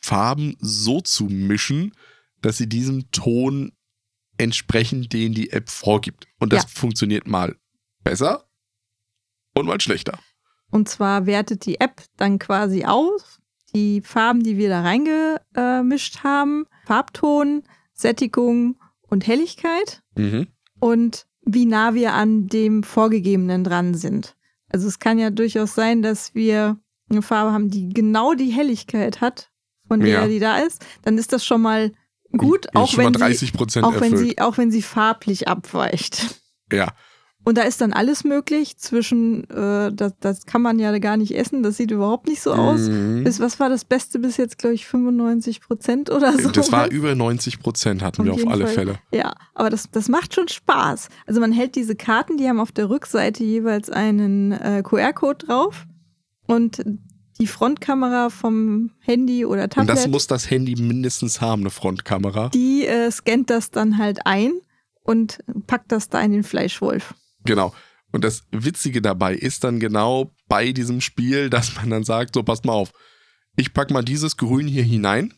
Farben so zu mischen, dass sie diesem Ton entsprechen, den die App vorgibt. Und das Ja. funktioniert mal besser und mal schlechter. Und zwar wertet die App dann quasi aus, die Farben, die wir da reingemischt haben, Farbton, Sättigung und Helligkeit Mhm. und wie nah wir an dem vorgegebenen dran sind. Also es kann ja durchaus sein, dass wir eine Farbe haben, die genau die Helligkeit hat, von der Ja. die da ist. Dann ist das schon mal gut, Ist auch wenn, sie, 30 Prozent auch, wenn sie, auch wenn sie farblich abweicht. ja, Und da ist dann alles möglich zwischen, äh, das, das kann man ja gar nicht essen, das sieht überhaupt nicht so aus. Mhm. Bis, was war das Beste bis jetzt, glaube ich, 95 Prozent oder so? Das war *laughs* über 90 Prozent hatten Auf wir auf alle Fall. Fälle. Ja, aber das, das macht schon Spaß. Also man hält diese Karten, die haben auf der Rückseite jeweils einen äh, QR-Code drauf und die Frontkamera vom Handy oder Und Tablet, das muss das Handy mindestens haben, eine Frontkamera. die äh, scannt das dann halt ein und packt das da in den Fleischwolf. Genau. Und das Witzige dabei ist dann genau bei diesem Spiel, dass man dann sagt, so passt mal auf, ich pack mal dieses Grün hier hinein.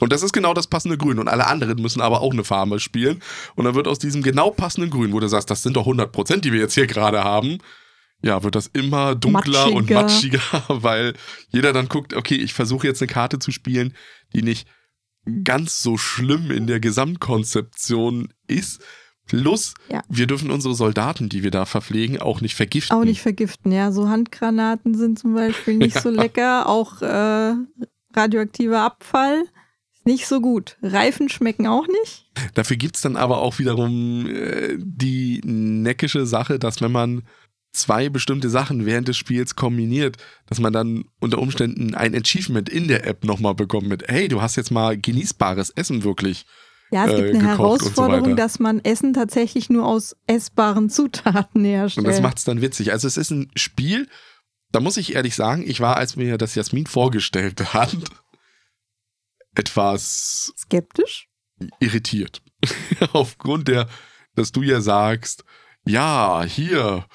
Und das ist genau das passende Grün. Und alle anderen müssen aber auch eine Farbe spielen. Und dann wird aus diesem genau passenden Grün, wo du sagst, das sind doch 100 Prozent, die wir jetzt hier gerade haben, ja, wird das immer dunkler und Matschiger. matschiger, *laughs* weil jeder dann guckt, okay, ich versuche jetzt eine Karte zu spielen, die nicht ganz so schlimm in der Gesamtkonzeption ist. Plus, Ja. wir dürfen unsere Soldaten, die wir da verpflegen, auch nicht vergiften. Auch nicht vergiften, ja. So Handgranaten sind zum Beispiel nicht *laughs* so lecker. Auch äh, radioaktiver Abfall ist nicht so gut. Reifen schmecken auch nicht. Dafür gibt's dann aber auch wiederum äh, die neckische Sache, dass wenn man zwei bestimmte Sachen während des Spiels kombiniert, dass man dann unter Umständen ein Achievement in der App nochmal bekommt mit, hey, du hast jetzt mal genießbares Essen wirklich. Ja, es Äh, gibt eine und so Herausforderung, weiter. dass man Essen tatsächlich nur aus essbaren *laughs* Zutaten herstellt. Und das macht's dann witzig. Also es ist ein Spiel, da muss ich ehrlich sagen, ich war, als mir das Jasmin vorgestellt hat, *laughs* etwas Skeptisch? irritiert. *laughs* Aufgrund der, dass du ja sagst, ja, hier,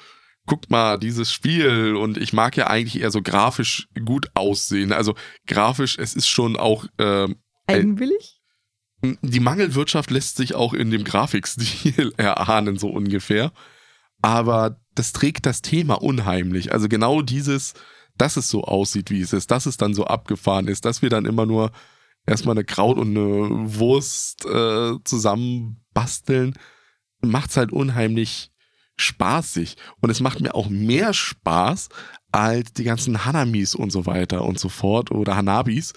guck mal, dieses Spiel und ich mag ja eigentlich eher so grafisch gut aussehen. Also grafisch, es ist schon auch, ähm, Eigenwillig? die Mangelwirtschaft lässt sich auch in dem Grafikstil *laughs* erahnen, so ungefähr. Aber das trägt das Thema unheimlich. Also genau dieses, dass es so aussieht, wie es ist, dass es dann so abgefahren ist, dass wir dann immer nur erstmal eine Kraut und eine Wurst äh, zusammen basteln, macht's halt unheimlich spaßig. Und es macht mir auch mehr Spaß als die ganzen Hanamis und so weiter und so fort oder Hanabis,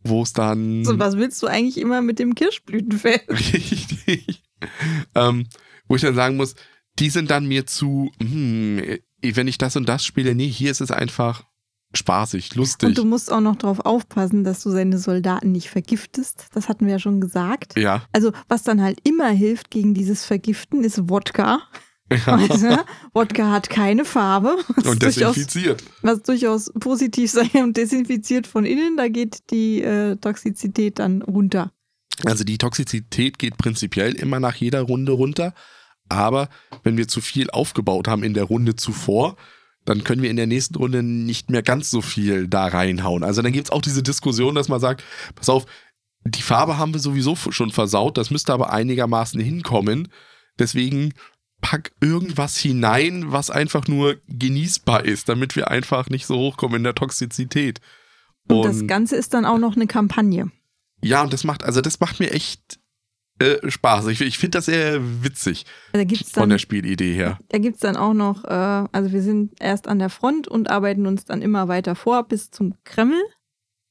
wo es dann. So, was willst du eigentlich immer mit dem Kirschblütenfeld? *laughs* Richtig. ähm, wo ich dann sagen muss, die sind dann mir zu, hm, wenn ich das und das spiele, nee, hier ist es einfach spaßig, lustig. Und du musst auch noch darauf aufpassen, dass du seine Soldaten nicht vergiftest. Das hatten wir ja schon gesagt. Ja. Also, was dann halt immer hilft gegen dieses Vergiften, ist Wodka. Ja. Du? Wodka hat keine Farbe. Und durchaus, desinfiziert. was durchaus positiv sein und desinfiziert von innen, da geht die äh, Toxizität dann runter. Also die Toxizität geht prinzipiell immer nach jeder Runde runter. Aber wenn wir zu viel aufgebaut haben in der Runde zuvor, dann können wir in der nächsten Runde nicht mehr ganz so viel da reinhauen. Also dann gibt es auch diese Diskussion, dass man sagt, pass auf, die Farbe haben wir sowieso schon versaut, das müsste aber einigermaßen hinkommen. Deswegen pack irgendwas hinein, was einfach nur genießbar ist, damit wir einfach nicht so hochkommen in der Toxizität. Und, das Ganze ist dann auch noch eine Kampagne. Ja, und das macht, also das macht mir echt äh, Spaß. Ich, ich finde das sehr witzig Da gibt's von dann, der Spielidee her. da gibt's dann auch noch, äh, also wir sind erst an der Front und arbeiten uns dann immer weiter vor bis zum Kreml,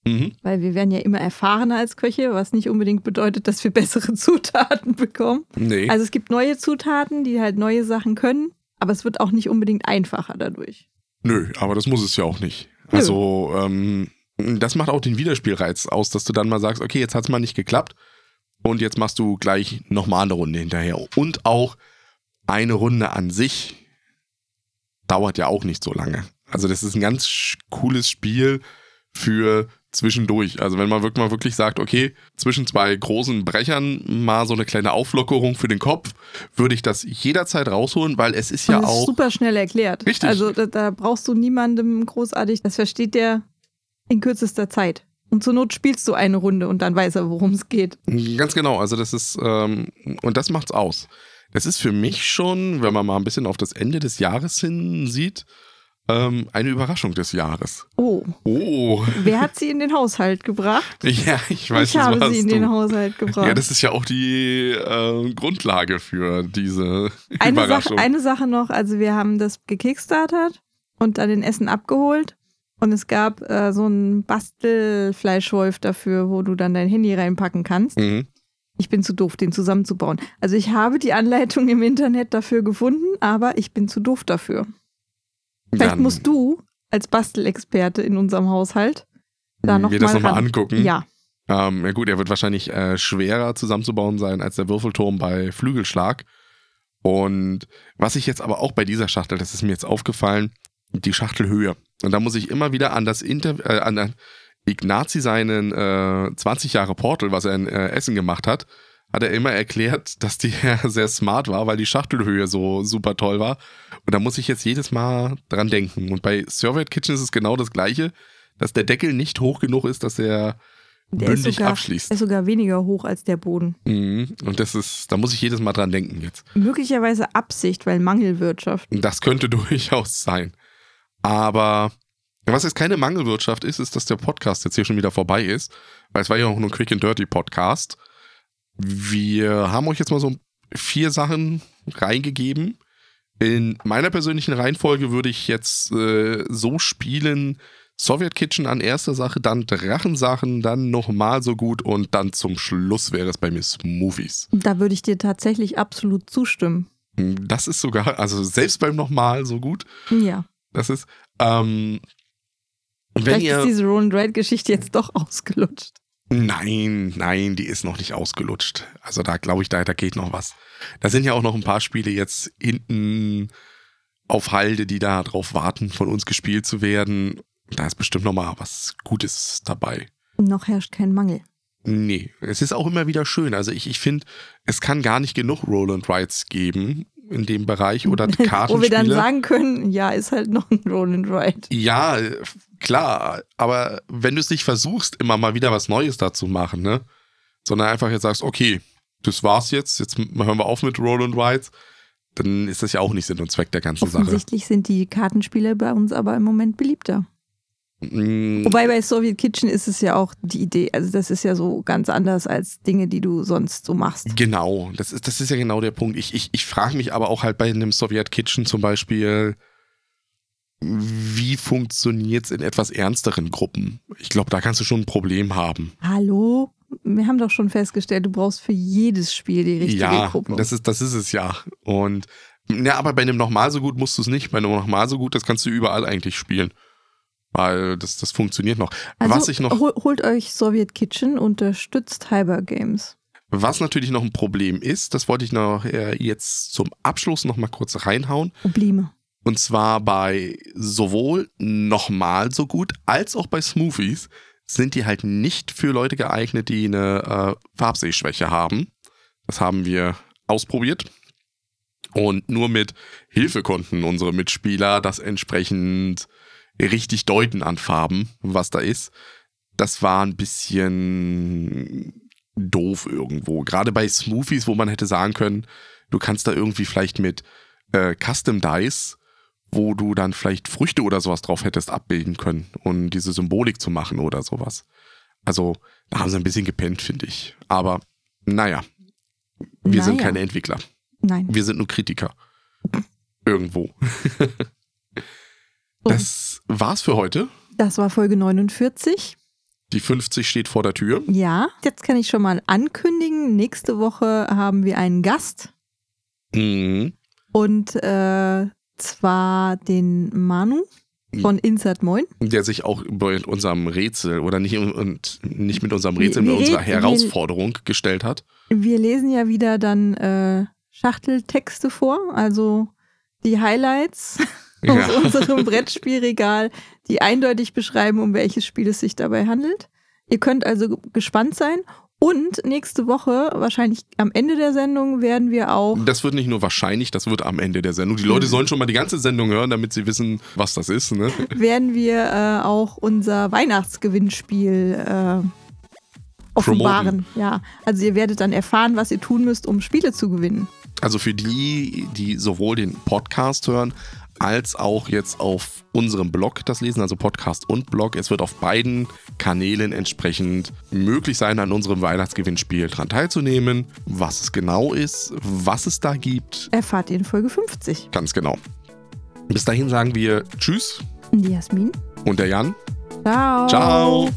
Mhm. weil wir werden ja immer erfahrener als Köche, was nicht unbedingt bedeutet, dass wir bessere *laughs* Zutaten bekommen. Nee. Also es gibt neue Zutaten, die halt neue Sachen können, aber es wird auch nicht unbedingt einfacher dadurch. Nö, aber das muss es ja auch nicht. Nö. Also, ähm, das macht auch den Wiederspielreiz aus, dass du dann mal sagst, okay, jetzt hat es mal nicht geklappt und jetzt machst du gleich nochmal eine Runde hinterher. Und auch eine Runde an sich dauert ja auch nicht so lange. Also, das ist ein ganz cooles Spiel für zwischendurch. Also, wenn man wirklich mal wirklich sagt, okay, zwischen zwei großen Brechern mal so eine kleine Auflockerung für den Kopf, würde ich das jederzeit rausholen, weil es ist Und ja das ist auch. super schnell erklärt. Richtig. Also da, da brauchst du niemandem großartig, das versteht der in kürzester Zeit. Und zur Not spielst du eine Runde und dann weiß er, worum es geht. Ganz genau, also das ist, ähm, und das macht's aus. Das ist für mich schon, wenn man mal ein bisschen auf das Ende des Jahres hin sieht, ähm, eine Überraschung des Jahres. Oh, Oh, wer hat sie in den Haushalt gebracht? *laughs* ja, ich weiß ich das habe sie in du. den Haushalt gebracht. Ja, das ist ja auch die äh, Grundlage für diese eine, Sache, Überraschung. eine Sache noch, also wir haben das gekickstartert und dann den Essen abgeholt. Und es gab äh, so einen Bastelfleischwolf dafür, wo du dann dein Handy reinpacken kannst. mhm. Ich bin zu doof, den zusammenzubauen. Also ich habe die Anleitung im Internet dafür gefunden, aber ich bin zu doof dafür. Vielleicht Dann musst du als Bastelexperte in unserem Haushalt da noch mir das mal nochmal angucken. Ja, Ähm, ja gut, er wird wahrscheinlich äh, schwerer zusammenzubauen sein als der Würfelturm bei Flügelschlag. Und was ich jetzt aber auch bei dieser Schachtel, das ist mir jetzt aufgefallen, die Schachtelhöhe. Und da muss ich immer wieder an das Inter äh, an an Ignazi seinen äh, 20 Jahre Portal, was er in äh, Essen gemacht hat, hat er immer erklärt, dass die *laughs* sehr smart war, weil die Schachtelhöhe so super toll war. Und da muss ich jetzt jedes Mal dran denken. Und bei Servet Kitchen ist es genau das gleiche, dass der Deckel nicht hoch genug ist, dass er der ist, bündig sogar, abschließt. ist sogar weniger hoch als der Boden. Mhm. Und das ist, da muss ich jedes Mal dran denken jetzt. Möglicherweise Absicht, weil Mangelwirtschaft. Das könnte *laughs* durchaus sein. Aber was jetzt keine Mangelwirtschaft ist, ist, dass der Podcast jetzt hier schon wieder vorbei ist. Weil es war ja auch nur ein Quick and Dirty Podcast. Wir haben euch jetzt mal so vier Sachen reingegeben. In meiner persönlichen Reihenfolge würde ich jetzt äh, so spielen: Soviet Kitchen an erster Sache, dann Drachensachen, dann nochmal so gut und dann zum Schluss wäre es bei mir Smoothies. Da würde ich dir tatsächlich absolut zustimmen. Das ist sogar, also selbst beim nochmal so gut. Ja. Das ist, ähm, Vielleicht ist ihr, diese Roll and Ride Geschichte jetzt doch ausgelutscht. Nein, nein, die ist noch nicht ausgelutscht. Also da glaube ich, da, da geht noch was. Da sind ja auch noch ein paar Spiele jetzt hinten auf Halde, die da drauf warten, von uns gespielt zu werden. Da ist bestimmt noch mal was Gutes dabei. Noch herrscht kein Mangel. Nee, es ist auch immer wieder schön. Also ich, ich finde, es kann gar nicht genug Roll and Rides geben in dem Bereich oder *laughs* Wo wir Kartenspiele. dann sagen können, ja, ist halt noch ein Roll and Ride. Ja, klar, aber wenn du es nicht versuchst, immer mal wieder was Neues dazu machen, ne? Sondern einfach jetzt sagst, okay, das war's jetzt, jetzt hören wir auf mit Roll and Rides, dann ist das ja auch nicht Sinn und Zweck der ganzen Sache. Offensichtlich sind die Kartenspiele bei uns aber im Moment beliebter. Mm, Wobei bei Soviet Kitchen ist es ja auch die Idee. Also das ist ja so ganz anders als Dinge, die du sonst so machst. Genau, das ist, das ist ja genau der Punkt. Ich, ich, ich frage mich aber auch halt bei einem Sowjet Kitchen zum Beispiel, wie funktioniert es in etwas ernsteren Gruppen? Ich glaube, da kannst du schon ein Problem haben. Hallo? Wir haben doch schon festgestellt, du brauchst für jedes Spiel die richtige ja, Gruppe. das ist, das ist es ja. Und ja, aber bei einem nochmal so gut musst du es nicht. Bei einem nochmal so gut, das kannst du überall eigentlich spielen. Weil das, das funktioniert noch. also Was ich noch, hol, holt euch Soviet Kitchen, unterstützt Hyper Games. was natürlich noch ein Problem ist, das wollte ich noch äh, jetzt zum Abschluss noch mal kurz reinhauen. Probleme. Und zwar bei sowohl nochmal so gut als auch bei Smoothies sind die halt nicht für Leute geeignet, die eine äh, Farbsehschwäche haben. Das haben wir ausprobiert. Und nur mit Hilfe konnten unsere Mitspieler das entsprechend richtig deuten an Farben, was da ist. Das war ein bisschen doof irgendwo. Gerade bei Smoothies, wo man hätte sagen können, du kannst da irgendwie vielleicht mit äh, Custom Dice, wo du dann vielleicht Früchte oder sowas drauf hättest abbilden können und diese Symbolik zu machen oder sowas. Also, da haben sie ein bisschen gepennt, finde ich. Aber naja, wir sind Naja. keine Entwickler. Nein. Wir sind nur Kritiker. Irgendwo. *laughs* Das war's für heute. Das war Folge 49. Die 50 steht vor der Tür. Ja, jetzt kann ich schon mal ankündigen. Nächste Woche haben wir einen Gast. Mhm. Und äh, zwar den Manu von Insert Moin. Der sich auch bei unserem Rätsel oder nicht, und nicht mit unserem Rätsel, Wir- mit unserer reden- wir- Herausforderung gestellt hat. Wir lesen ja wieder dann äh, Schachteltexte vor, also die Highlights *laughs* aus Ja. unserem *laughs* Brettspielregal, die eindeutig beschreiben, um welches Spiel es sich dabei handelt. Ihr könnt also ge- gespannt sein. Und nächste Woche, wahrscheinlich am Ende der Sendung, werden wir auch Das wird nicht nur wahrscheinlich, das wird am Ende der Sendung. Die Leute sollen schon mal die ganze Sendung hören, damit sie wissen, was das ist. Ne? *laughs* werden wir äh, auch unser Weihnachtsgewinnspiel äh, offenbaren. Ja, also ihr werdet dann erfahren, was ihr tun müsst, um Spiele zu gewinnen. Also für die, die sowohl den Podcast hören, als auch jetzt auf unserem Blog das lesen, also Podcast und Blog. Es wird auf beiden Kanälen entsprechend möglich sein, an unserem Weihnachtsgewinnspiel dran teilzunehmen. Was es genau ist, was es da gibt, Erfahrt ihr in Folge 50. ganz genau. Bis dahin sagen wir Tschüss Die Jasmin. und der Jan. Ciao. Ciao.